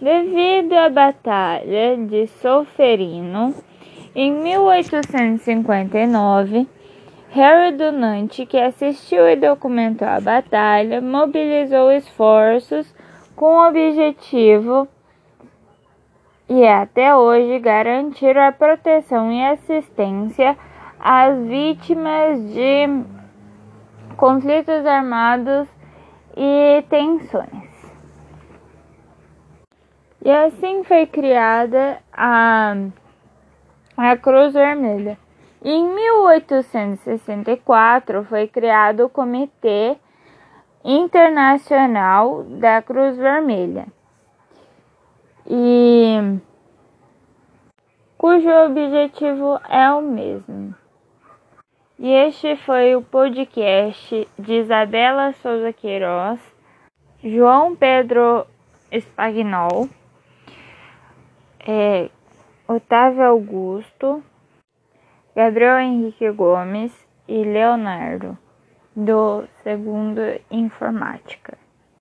Devido à Batalha de Solferino, em 1859, Harry Dunant, que assistiu e documentou a batalha, mobilizou esforços com o objetivo e até hoje garantir a proteção e assistência às vítimas de conflitos armados e tensões. E assim foi criada a, a Cruz Vermelha. Em 1864 foi criado o Comitê Internacional da Cruz Vermelha, e cujo objetivo é o mesmo. E este foi o podcast de Isabela Souza Queiroz, João Pedro Spagnol, é, Otávio Augusto, Gabriel Henrique Gomes e Leonardo, do segundo Informática.